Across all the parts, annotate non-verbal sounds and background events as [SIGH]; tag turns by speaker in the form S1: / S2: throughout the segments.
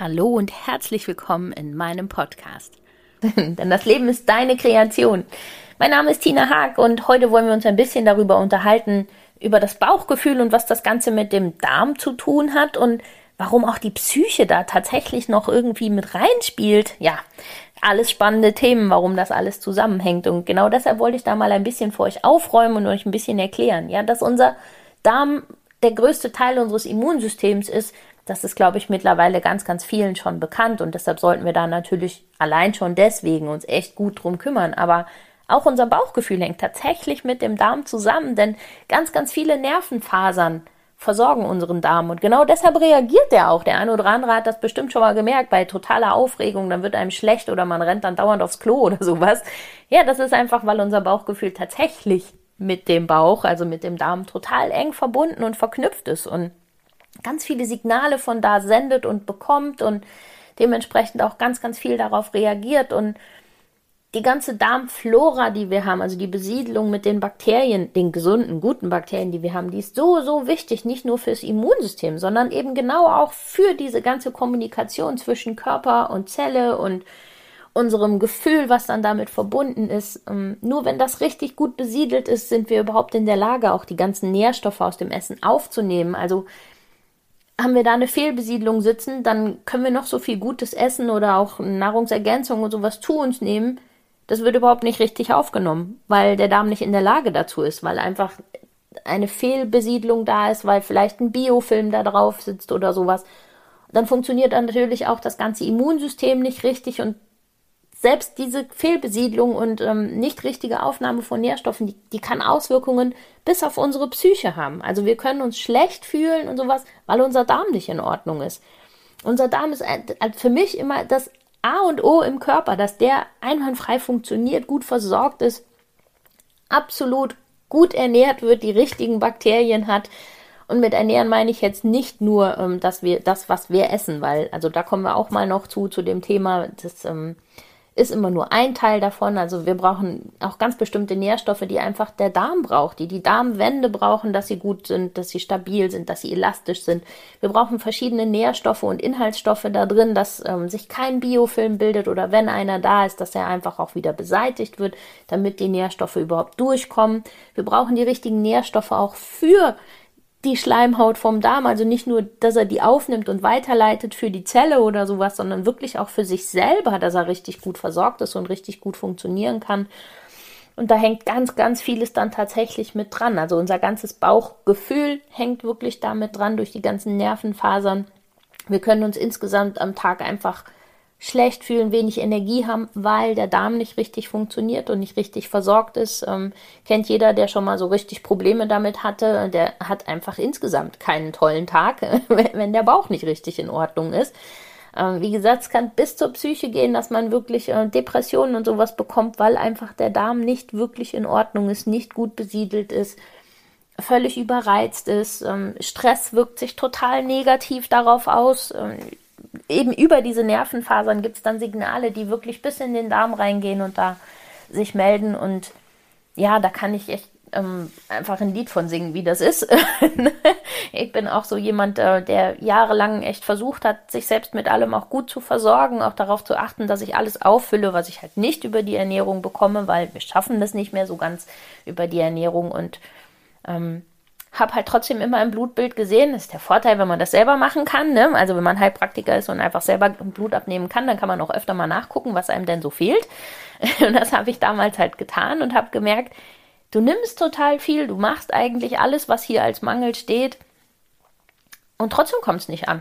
S1: Hallo und herzlich willkommen in meinem Podcast. [LAUGHS] Denn das Leben ist deine Kreation. Mein Name ist Tina Haag und heute wollen wir uns ein bisschen darüber unterhalten, über das Bauchgefühl und was das Ganze mit dem Darm zu tun hat und warum auch die Psyche da tatsächlich noch irgendwie mit reinspielt. Ja, alles spannende Themen, warum das alles zusammenhängt. Und genau deshalb wollte ich da mal ein bisschen für euch aufräumen und euch ein bisschen erklären. Ja, dass unser Darm der größte Teil unseres Immunsystems ist, das ist, glaube ich, mittlerweile ganz, ganz vielen schon bekannt und deshalb sollten wir da natürlich allein schon deswegen uns echt gut drum kümmern. Aber auch unser Bauchgefühl hängt tatsächlich mit dem Darm zusammen, denn ganz, ganz viele Nervenfasern versorgen unseren Darm und genau deshalb reagiert der auch. Der eine oder andere hat das bestimmt schon mal gemerkt bei totaler Aufregung, dann wird einem schlecht oder man rennt dann dauernd aufs Klo [LAUGHS] oder sowas. Ja, das ist einfach, weil unser Bauchgefühl tatsächlich mit dem Bauch, also mit dem Darm total eng verbunden und verknüpft ist und ganz viele Signale von da sendet und bekommt und dementsprechend auch ganz, ganz viel darauf reagiert und die ganze Darmflora, die wir haben, also die Besiedlung mit den Bakterien, den gesunden, guten Bakterien, die wir haben, die ist so, so wichtig, nicht nur fürs Immunsystem, sondern eben genau auch für diese ganze Kommunikation zwischen Körper und Zelle und unserem Gefühl, was dann damit verbunden ist. Ähm, nur wenn das richtig gut besiedelt ist, sind wir überhaupt in der Lage, auch die ganzen Nährstoffe aus dem Essen aufzunehmen. Also haben wir da eine Fehlbesiedlung sitzen, dann können wir noch so viel gutes Essen oder auch Nahrungsergänzung und sowas zu uns nehmen. Das wird überhaupt nicht richtig aufgenommen, weil der Darm nicht in der Lage dazu ist, weil einfach eine Fehlbesiedlung da ist, weil vielleicht ein Biofilm da drauf sitzt oder sowas. Dann funktioniert dann natürlich auch das ganze Immunsystem nicht richtig und selbst diese Fehlbesiedlung und ähm, nicht richtige Aufnahme von Nährstoffen, die, die kann Auswirkungen bis auf unsere Psyche haben. Also wir können uns schlecht fühlen und sowas, weil unser Darm nicht in Ordnung ist. Unser Darm ist für mich immer das A und O im Körper, dass der einwandfrei funktioniert, gut versorgt ist, absolut gut ernährt wird, die richtigen Bakterien hat. Und mit ernähren meine ich jetzt nicht nur, ähm, dass wir das, was wir essen, weil, also da kommen wir auch mal noch zu, zu dem Thema des, ähm, ist immer nur ein Teil davon. Also wir brauchen auch ganz bestimmte Nährstoffe, die einfach der Darm braucht, die die Darmwände brauchen, dass sie gut sind, dass sie stabil sind, dass sie elastisch sind. Wir brauchen verschiedene Nährstoffe und Inhaltsstoffe da drin, dass ähm, sich kein Biofilm bildet oder wenn einer da ist, dass er einfach auch wieder beseitigt wird, damit die Nährstoffe überhaupt durchkommen. Wir brauchen die richtigen Nährstoffe auch für die Schleimhaut vom Darm, also nicht nur, dass er die aufnimmt und weiterleitet für die Zelle oder sowas, sondern wirklich auch für sich selber, dass er richtig gut versorgt ist und richtig gut funktionieren kann. Und da hängt ganz, ganz vieles dann tatsächlich mit dran. Also unser ganzes Bauchgefühl hängt wirklich damit dran durch die ganzen Nervenfasern. Wir können uns insgesamt am Tag einfach schlecht fühlen, wenig Energie haben, weil der Darm nicht richtig funktioniert und nicht richtig versorgt ist. Ähm, kennt jeder, der schon mal so richtig Probleme damit hatte. Der hat einfach insgesamt keinen tollen Tag, [LAUGHS] wenn der Bauch nicht richtig in Ordnung ist. Ähm, wie gesagt, es kann bis zur Psyche gehen, dass man wirklich äh, Depressionen und sowas bekommt, weil einfach der Darm nicht wirklich in Ordnung ist, nicht gut besiedelt ist völlig überreizt ist. Ähm, Stress wirkt sich total negativ darauf aus. Eben über diese Nervenfasern gibt es dann Signale, die wirklich bis in den Darm reingehen und da sich melden. Und ja, da kann ich echt ähm, einfach ein Lied von singen, wie das ist. [LAUGHS] ich bin auch so jemand, äh, der jahrelang echt versucht hat, sich selbst mit allem auch gut zu versorgen, auch darauf zu achten, dass ich alles auffülle, was ich halt nicht über die Ernährung bekomme, weil wir schaffen das nicht mehr so ganz über die Ernährung und ähm, habe halt trotzdem immer im Blutbild gesehen. Das ist der Vorteil, wenn man das selber machen kann. Ne? Also wenn man Heilpraktiker ist und einfach selber Blut abnehmen kann, dann kann man auch öfter mal nachgucken, was einem denn so fehlt. [LAUGHS] Und das habe ich damals halt getan und habe gemerkt, du nimmst total viel, du machst eigentlich alles, was hier als Mangel steht. Und trotzdem kommt es nicht an.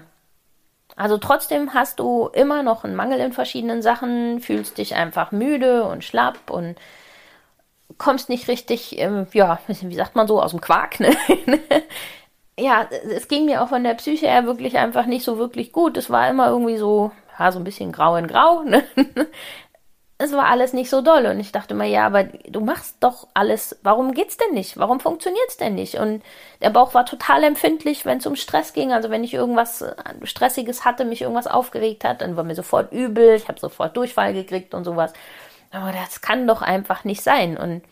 S1: Also trotzdem hast du immer noch einen Mangel in verschiedenen Sachen, fühlst dich einfach müde und schlapp und kommst nicht richtig, ähm, ja, wie sagt man so, aus dem Quark. Ne? [LAUGHS] ja, es ging mir auch von der Psyche her wirklich einfach nicht so wirklich gut. Es war immer irgendwie so, ja, so ein bisschen grau in grau. Ne? [LAUGHS] Es war alles nicht so doll. Und ich dachte mir, ja, aber du machst doch alles. Warum geht's denn nicht? Warum funktioniert's denn nicht? Und der Bauch war total empfindlich, wenn es um Stress ging. Also wenn ich irgendwas äh, Stressiges hatte, mich irgendwas aufgeregt hat, dann war mir sofort übel. Ich habe sofort Durchfall gekriegt und sowas. Aber das kann doch einfach nicht sein. Und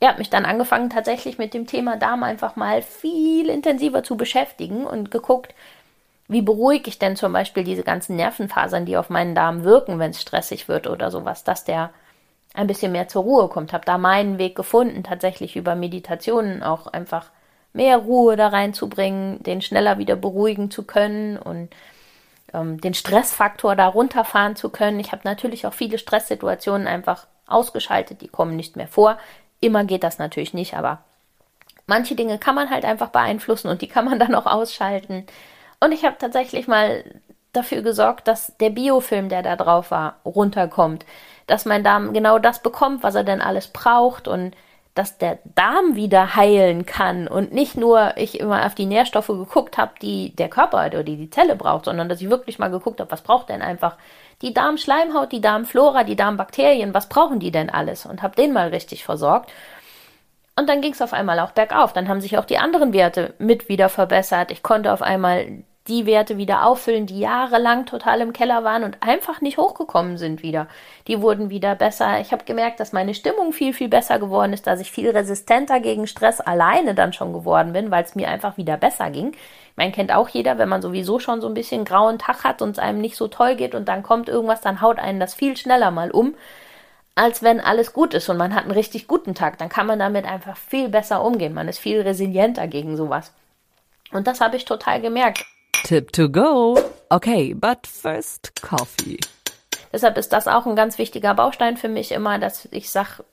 S1: ja, habe mich dann angefangen, tatsächlich mit dem Thema Darm einfach mal viel intensiver zu beschäftigen und geguckt, wie beruhige ich denn zum Beispiel diese ganzen Nervenfasern, die auf meinen Darm wirken, wenn es stressig wird oder sowas, dass der ein bisschen mehr zur Ruhe kommt. Habe da meinen Weg gefunden, tatsächlich über Meditationen auch einfach mehr Ruhe da reinzubringen, den schneller wieder beruhigen zu können und ähm, den Stressfaktor da runterfahren zu können. Ich habe natürlich auch viele Stresssituationen einfach ausgeschaltet, die kommen nicht mehr vor. Immer geht das natürlich nicht, aber manche Dinge kann man halt einfach beeinflussen und die kann man [LAUGHS] dann auch ausschalten. Und ich habe tatsächlich mal dafür gesorgt, dass der Biofilm, der da drauf war, runterkommt. Dass mein Darm genau das bekommt, was er denn alles braucht und dass der Darm wieder heilen kann und nicht nur ich immer auf die Nährstoffe geguckt habe, die der Körper oder die die Zelle braucht, sondern dass ich wirklich mal geguckt habe, was braucht denn einfach die Darmschleimhaut, die Darmflora, die Darmbakterien, was brauchen die denn alles und habe den mal richtig versorgt. Und dann ging es auf einmal auch bergauf. Dann haben sich auch die anderen Werte mit wieder verbessert. Ich konnte auf einmal die Werte wieder auffüllen, die jahrelang total im Keller waren und einfach nicht hochgekommen sind wieder. Die wurden wieder besser. Ich habe gemerkt, dass meine Stimmung viel, viel besser geworden ist, dass ich viel resistenter gegen Stress alleine dann schon geworden bin, weil es mir einfach wieder besser ging. Man kennt auch jeder, wenn man sowieso schon so ein bisschen grauen Tag hat und es einem nicht so toll geht und dann kommt irgendwas, dann haut einen das viel schneller mal um, als wenn alles gut ist und man hat einen richtig guten Tag. Dann kann man damit einfach viel besser umgehen. Man ist viel resilienter gegen sowas. Und das habe ich total gemerkt.
S2: Tip to go. Okay, but first coffee.
S1: Deshalb ist das auch ein ganz wichtiger Baustein für mich immer, dass ich sage,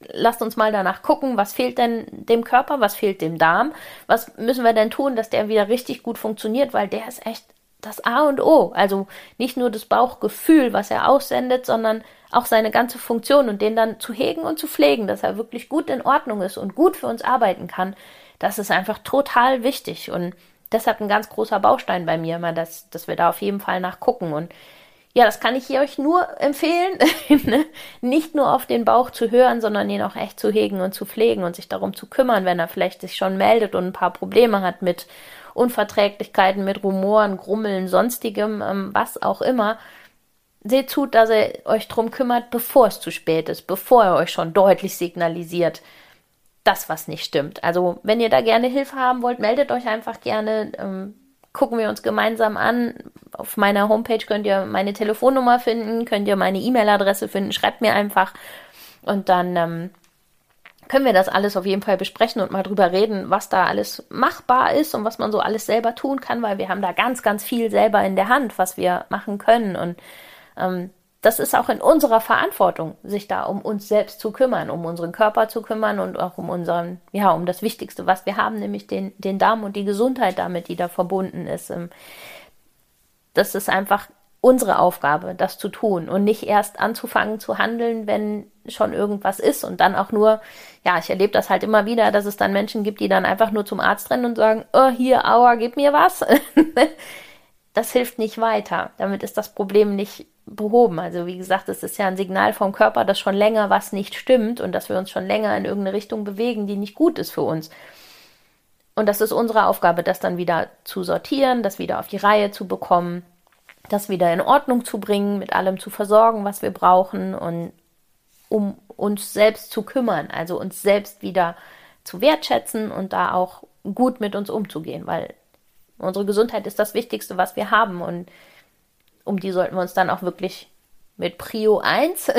S1: lasst uns mal danach gucken, was fehlt denn dem Körper, was fehlt dem Darm, was müssen wir denn tun, dass der wieder richtig gut funktioniert, weil der ist echt das A und O. Also nicht nur das Bauchgefühl, was er aussendet, sondern auch seine ganze Funktion und den dann zu hegen und zu pflegen, dass er wirklich gut in Ordnung ist und gut für uns arbeiten kann. Das ist einfach total wichtig und deshalb ein ganz großer Baustein bei mir immer, dass, dass wir da auf jeden Fall nachgucken. Und ja, das kann ich euch nur empfehlen, [LAUGHS] ne? nicht nur auf den Bauch zu hören, sondern ihn auch echt zu hegen und zu pflegen und sich darum zu kümmern, wenn er vielleicht sich schon meldet und ein paar Probleme hat mit Unverträglichkeiten, mit Rumoren, Grummeln, sonstigem, ähm, was auch immer. Seht zu, dass ihr euch drum kümmert, bevor es zu spät ist, bevor er euch schon deutlich signalisiert, das, was nicht stimmt. Also, wenn ihr da gerne Hilfe haben wollt, meldet euch einfach gerne. Ähm, gucken wir uns gemeinsam an. Auf meiner Homepage könnt ihr meine Telefonnummer finden, könnt ihr meine E-Mail-Adresse finden. Schreibt mir einfach und dann ähm, können wir das alles auf jeden Fall besprechen und mal drüber reden, was da alles machbar ist und was man so alles selber tun kann, weil wir haben da ganz, ganz viel selber in der Hand, was wir machen können und ähm, das ist auch in unserer Verantwortung, sich da um uns selbst zu kümmern, um unseren Körper zu kümmern und auch um unseren, ja, um das Wichtigste, was wir haben, nämlich den, den Darm und die Gesundheit damit, die da verbunden ist. Ähm, das ist einfach unsere Aufgabe, das zu tun und nicht erst anzufangen zu handeln, wenn schon irgendwas ist und dann auch nur, ja, ich erlebe das halt immer wieder, dass es dann Menschen gibt, die dann einfach nur zum Arzt rennen und sagen, oh, hier, aua, gib mir was. [LAUGHS] das hilft nicht weiter. Damit ist das Problem nicht behoben. Also wie gesagt, es ist ja ein Signal vom Körper, dass schon länger was nicht stimmt und dass wir uns schon länger in irgendeine Richtung bewegen, die nicht gut ist für uns. Und das ist unsere Aufgabe, das dann wieder zu sortieren, das wieder auf die Reihe zu bekommen, das wieder in Ordnung zu bringen, mit allem zu versorgen, was wir brauchen und um uns selbst zu kümmern, also uns selbst wieder zu wertschätzen und da auch gut mit uns umzugehen, weil unsere Gesundheit ist das Wichtigste, was wir haben und um die sollten wir uns dann auch wirklich mit Prio 1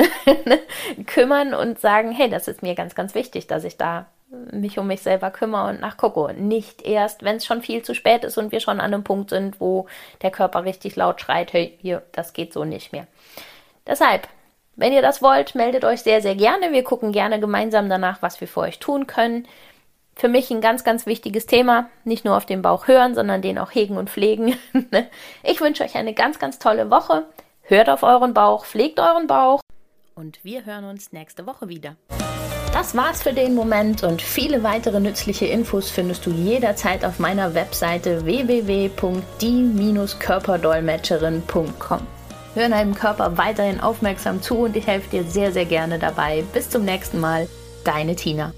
S1: [LAUGHS] kümmern und sagen, hey, das ist mir ganz, ganz wichtig, dass ich da mich um mich selber kümmere und nachgucke. Nicht erst, wenn es schon viel zu spät ist und wir schon an einem Punkt sind, wo der Körper richtig laut schreit, hey, hier, das geht so nicht mehr. Deshalb, wenn ihr das wollt, meldet euch sehr, sehr gerne. Wir gucken gerne gemeinsam danach, was wir für euch tun können für mich ein ganz, ganz wichtiges Thema. Nicht nur auf den Bauch hören, sondern den auch hegen und pflegen. [LAUGHS] ich wünsche euch eine ganz, ganz tolle Woche. Hört auf euren Bauch, pflegt euren Bauch. Und wir hören uns nächste Woche wieder. Das war's für den Moment und viele weitere nützliche Infos findest du jederzeit auf meiner Webseite www.die-körperdolmetscherin.com. Hör deinem Körper weiterhin aufmerksam zu und ich helfe dir sehr, sehr gerne dabei. Bis zum nächsten Mal, deine Tina.